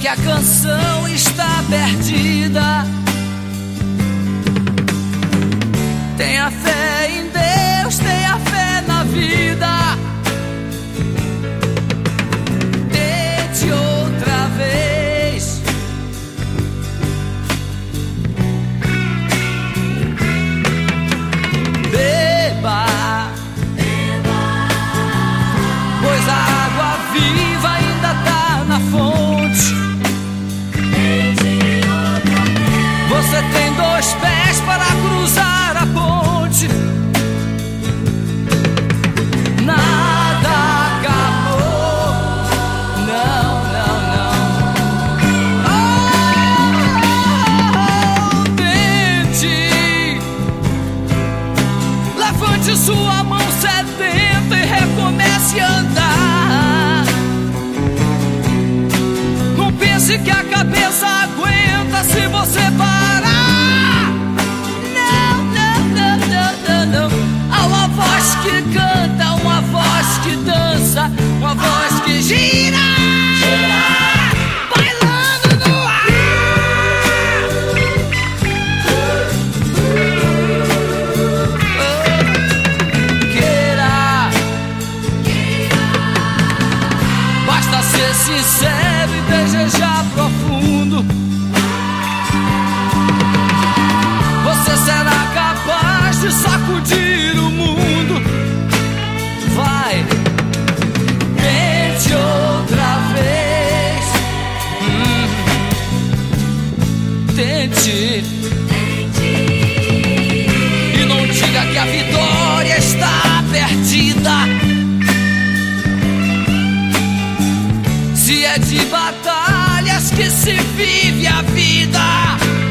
que a canção está perdida. Tenha fé dois pés para cruzar a ponte. Nada acabou. Não, não, não. Oh, tente. Levante sua sincero e desejar profundo. Você será capaz de sacudir o mundo. Vai, tente outra vez. Hum. Tente. É de batalhas que se vive a vida.